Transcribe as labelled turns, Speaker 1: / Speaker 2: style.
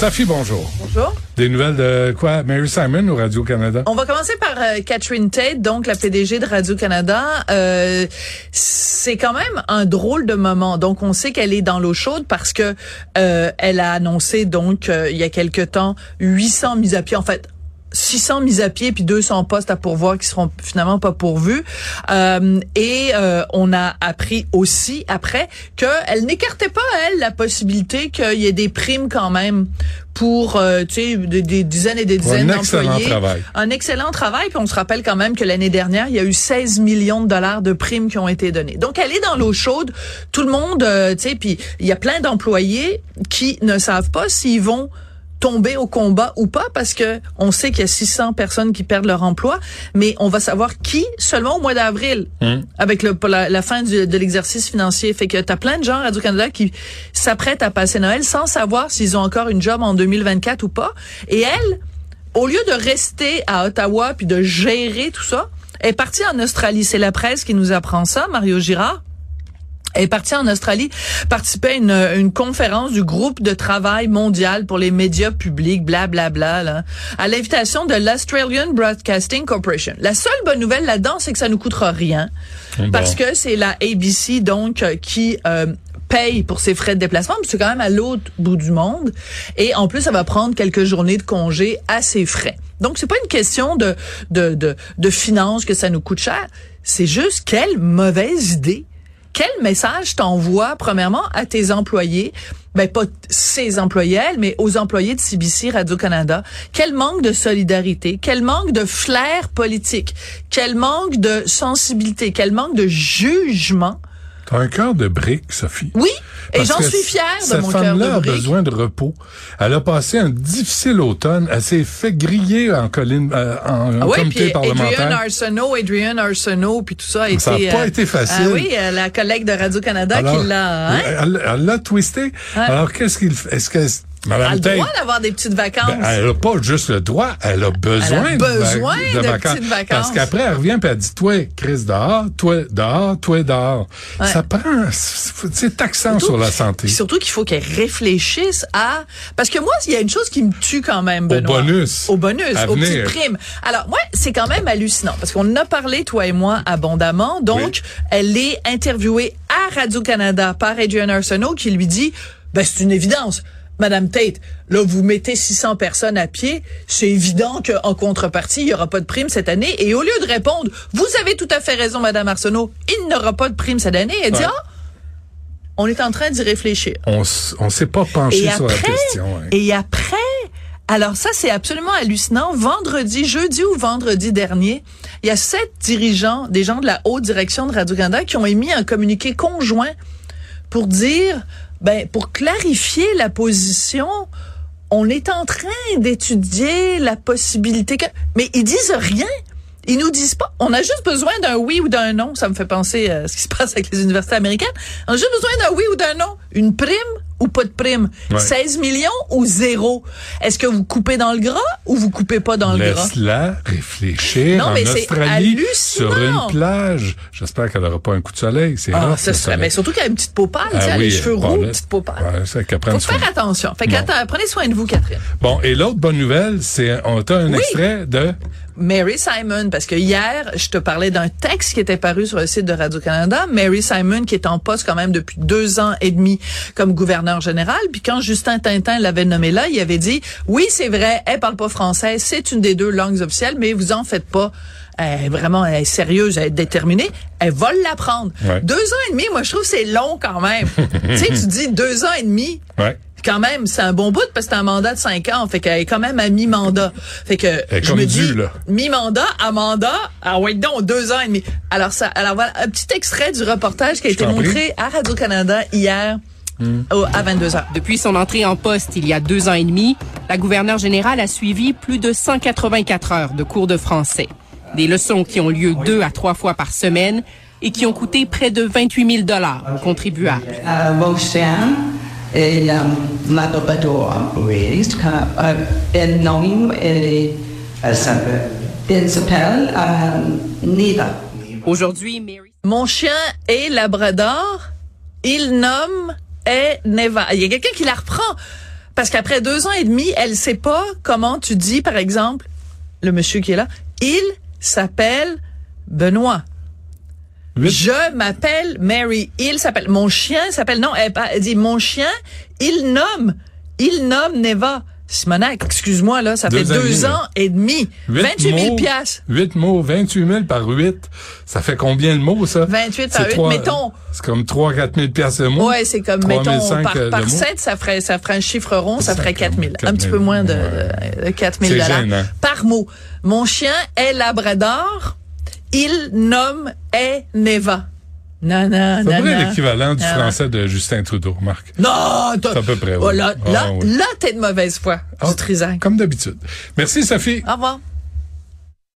Speaker 1: Safi, bonjour.
Speaker 2: Bonjour.
Speaker 1: Des nouvelles de quoi? Mary Simon au Radio-Canada?
Speaker 2: On va commencer par euh, Catherine Tate, donc la PDG de Radio-Canada. Euh, c'est quand même un drôle de moment. Donc, on sait qu'elle est dans l'eau chaude parce que euh, elle a annoncé, donc, euh, il y a quelque temps, 800 mises à pied. En fait, 600 mises à pied puis 200 postes à pourvoir qui seront finalement pas pourvus. Euh, et euh, on a appris aussi après qu'elle n'écartait pas elle la possibilité qu'il y ait des primes quand même pour euh, tu sais des, des dizaines et des dizaines
Speaker 1: excellent
Speaker 2: d'employés.
Speaker 1: travail.
Speaker 2: Un excellent travail. Puis on se rappelle quand même que l'année dernière, il y a eu 16 millions de dollars de primes qui ont été donnés. Donc elle est dans l'eau chaude. Tout le monde, euh, tu sais, puis il y a plein d'employés qui ne savent pas s'ils vont tomber au combat ou pas parce que on sait qu'il y a 600 personnes qui perdent leur emploi, mais on va savoir qui seulement au mois d'avril
Speaker 1: Hum.
Speaker 2: avec le, la, la fin du- de l'exercice financier. Fait que t'as plein de gens à Radio-Canada qui s'apprêtent à passer Noël sans savoir s'ils ont encore une job en 2024 ou pas. Et elle, au lieu de rester à Ottawa puis de gérer tout ça, est partie en Australie. C'est la presse qui nous apprend ça, Mario Girard. Est partie en Australie participer à une, une conférence du groupe de travail mondial pour les médias publics, blablabla, bla, bla, là, à l'invitation de l'Australian Broadcasting Corporation. La seule bonne nouvelle là-dedans, c'est que ça nous coûtera rien,
Speaker 1: Bon.
Speaker 2: parce que c'est la ABC donc euh, qui euh, paye pour ses frais de déplacement, mais c'est quand même à l'autre bout du monde, et en plus, ça va prendre quelques journées de congé à ses frais. Donc, c'est pas une question de, de, de, de finances que ça nous coûte cher, c'est juste quelle mauvaise idée quel message t'envoies premièrement à tes employés, ben pas ses employés, elle, mais aux employés de CBC Radio-Canada? Quel manque de solidarité, quel manque de flair politique, quel manque de sensibilité, quel manque de jugement.
Speaker 1: T'as un cœur de brique, Sophie.
Speaker 2: Oui, et j'en suis fière de
Speaker 1: cette
Speaker 2: mon cœur
Speaker 1: femme-là
Speaker 2: de
Speaker 1: a
Speaker 2: brique.
Speaker 1: besoin de repos. Elle a passé un difficile automne. Elle s'est fait griller en colline, euh, en,
Speaker 2: Ah ouais,
Speaker 1: comité
Speaker 2: puis Adrienne
Speaker 1: parlementaire.
Speaker 2: Arsenault, Adrienne Arsenault, puis tout ça a
Speaker 1: Ça a
Speaker 2: été...
Speaker 1: pas été facile.
Speaker 2: Ah oui, euh, la collègue de Radio-Canada qui l'a... Hein?
Speaker 1: Elle l'a twisté. Alors, qu'est-ce qu'il fait? Est-ce
Speaker 2: Elle a le
Speaker 1: Tate,
Speaker 2: droit d'avoir des petites vacances.
Speaker 1: ben, elle a pas juste le droit, elle a besoin,
Speaker 2: Elle a
Speaker 1: de,
Speaker 2: besoin de petites vacances.
Speaker 1: Parce qu'après, elle revient et elle dit, toi, Chris, dehors, toi, dehors, toi, dehors.
Speaker 2: Ouais.
Speaker 1: Ça prend, c'est c'est taxant sur la santé.
Speaker 2: Surtout qu'il faut qu'elle réfléchisse à parce que moi il y a une chose qui me tue quand même Benoît.
Speaker 1: bonus.
Speaker 2: au bonus aux petites primes alors moi c'est quand même hallucinant parce qu'on en a parlé toi et moi abondamment donc elle est interviewée à Radio Canada par Adrienne Arsenault qui lui dit ben c'est une évidence Madame Tate, là, vous mettez 600 personnes à pied. C'est évident qu'en contrepartie, il n'y aura pas de prime cette année. Et au lieu de répondre, vous avez tout à fait raison, Madame Arsenault, il n'y aura pas de prime cette année, elle dit,
Speaker 1: Ouais.
Speaker 2: ah, on est en train d'y réfléchir.
Speaker 1: On, on s'est pas penché
Speaker 2: Et
Speaker 1: sur la question.
Speaker 2: et après, alors ça c'est absolument hallucinant. Vendredi, jeudi ou vendredi dernier, il y a sept dirigeants, des gens de la haute direction de Radio-Canada qui ont émis un communiqué conjoint pour dire, ben, pour clarifier la position, on est en train d'étudier la possibilité que, mais ils disent rien. Ils nous disent pas. On a juste besoin d'un oui ou d'un non. Ça me fait penser à ce qui se passe avec les universités américaines. On a juste besoin d'un oui ou d'un non. Une prime ou pas de prime?
Speaker 1: Ouais.
Speaker 2: 16 millions ou zéro? Est-ce que vous coupez dans le gras ou vous coupez pas dans le gras?
Speaker 1: Laisse-la réfléchir
Speaker 2: Non,
Speaker 1: en
Speaker 2: mais c'est
Speaker 1: Australie
Speaker 2: hallucinant.
Speaker 1: sur une plage. J'espère qu'elle n'aura pas un coup de soleil. C'est
Speaker 2: Ah,
Speaker 1: rare, le
Speaker 2: serait, mais surtout qu'elle a une petite peau pâle, tu sais,
Speaker 1: Ah
Speaker 2: elle a les
Speaker 1: oui,
Speaker 2: cheveux
Speaker 1: bon,
Speaker 2: roux,
Speaker 1: là,
Speaker 2: petite peau pâle.
Speaker 1: ouais,
Speaker 2: Faut
Speaker 1: soin.
Speaker 2: faire attention. Fait
Speaker 1: Bon.
Speaker 2: prenez soin de vous, Catherine.
Speaker 1: Bon, et l'autre bonne nouvelle, c'est on a un
Speaker 2: Oui.
Speaker 1: extrait de
Speaker 2: Mary Simon, parce que hier, je te parlais d'un texte qui était paru sur le site de Radio-Canada. Mary Simon, qui est en poste quand même depuis deux ans et demi comme gouverneur général. Puis quand Justin Tintin l'avait nommé là, il avait dit, oui, c'est vrai, elle parle pas français, c'est une des deux langues officielles, mais vous en faites pas. Elle est vraiment elle est sérieuse, elle est déterminée. Elle va l'apprendre.
Speaker 1: Ouais.
Speaker 2: Deux ans et demi, moi, je trouve que c'est long quand même. tu sais, tu dis deux ans et demi
Speaker 1: ouais.
Speaker 2: Quand même, c'est un bon bout parce que c'est un mandat de cinq ans. Fait qu'elle est quand même à mi-mandat. Fait que
Speaker 1: est
Speaker 2: je
Speaker 1: comme
Speaker 2: me
Speaker 1: due,
Speaker 2: dis,
Speaker 1: là.
Speaker 2: mi-mandat à mandat, ah ouais donc deux ans et demi. Alors ça, alors voilà un petit extrait du reportage qui a été montré à Radio Canada hier au- à 22 h
Speaker 3: Depuis son entrée en poste il y a deux ans et demi, la gouverneure générale a suivi plus de 184 heures de cours de français. Des leçons qui ont lieu deux à trois fois par semaine et qui ont coûté près de 28 000 dollars aux contribuables.
Speaker 4: Uh, mon est um, Labrador raised. Uh, elle s'appelle, elle s'appelle Nida.
Speaker 3: Aujourd'hui, Mary
Speaker 2: Mon chien est labrador. Il nomme est Neva. Il y a quelqu'un qui la reprend. Parce qu'après deux ans et demi, elle sait pas comment tu dis, par exemple, le monsieur qui est là, il s'appelle Benoît.
Speaker 1: Huit.
Speaker 2: Je m'appelle Mary. Il s'appelle. Mon chien s'appelle. Non, elle, elle dit mon chien. Il nomme. Il nomme Neva. Simonac, excuse-moi là, ça
Speaker 1: Deux
Speaker 2: fait deux ans et demi.
Speaker 1: Huit
Speaker 2: 28 000
Speaker 1: mots,
Speaker 2: piastres.
Speaker 1: 8 mots, 28 000 par 8. Ça fait combien de mots, ça?
Speaker 2: 28 par
Speaker 1: C'est
Speaker 2: huit,
Speaker 1: trois-
Speaker 2: mettons.
Speaker 1: C'est comme 3 4 000 piastres de mots.
Speaker 2: Ouais, c'est comme
Speaker 1: 3
Speaker 2: mettons
Speaker 1: 500
Speaker 2: par,
Speaker 1: de
Speaker 2: par
Speaker 1: mots.
Speaker 2: 7, ça ferait ça ferait un chiffre rond, ça ferait
Speaker 1: fait
Speaker 2: 4000,
Speaker 1: comme
Speaker 2: un petit
Speaker 1: 4
Speaker 2: peu
Speaker 1: 000,
Speaker 2: moins de,
Speaker 1: ouais.
Speaker 2: de 4000
Speaker 1: C'est
Speaker 2: dollars
Speaker 1: gênant.
Speaker 2: par mot. Mon chien est labrador, il nomme est Neva. Non non
Speaker 1: C'est
Speaker 2: non. non.
Speaker 1: l'équivalent du
Speaker 2: Ah.
Speaker 1: français de Justin Trudeau, Marc.
Speaker 2: Non, t'as-
Speaker 1: C'est à peu près,
Speaker 2: Oh,
Speaker 1: oui.
Speaker 2: là,
Speaker 1: Ah,
Speaker 2: là,
Speaker 1: oui.
Speaker 2: là, t'es de mauvaise foi,
Speaker 1: Ah,
Speaker 2: du Trisac.
Speaker 1: Comme d'habitude. Merci, Sophie.
Speaker 2: Au revoir.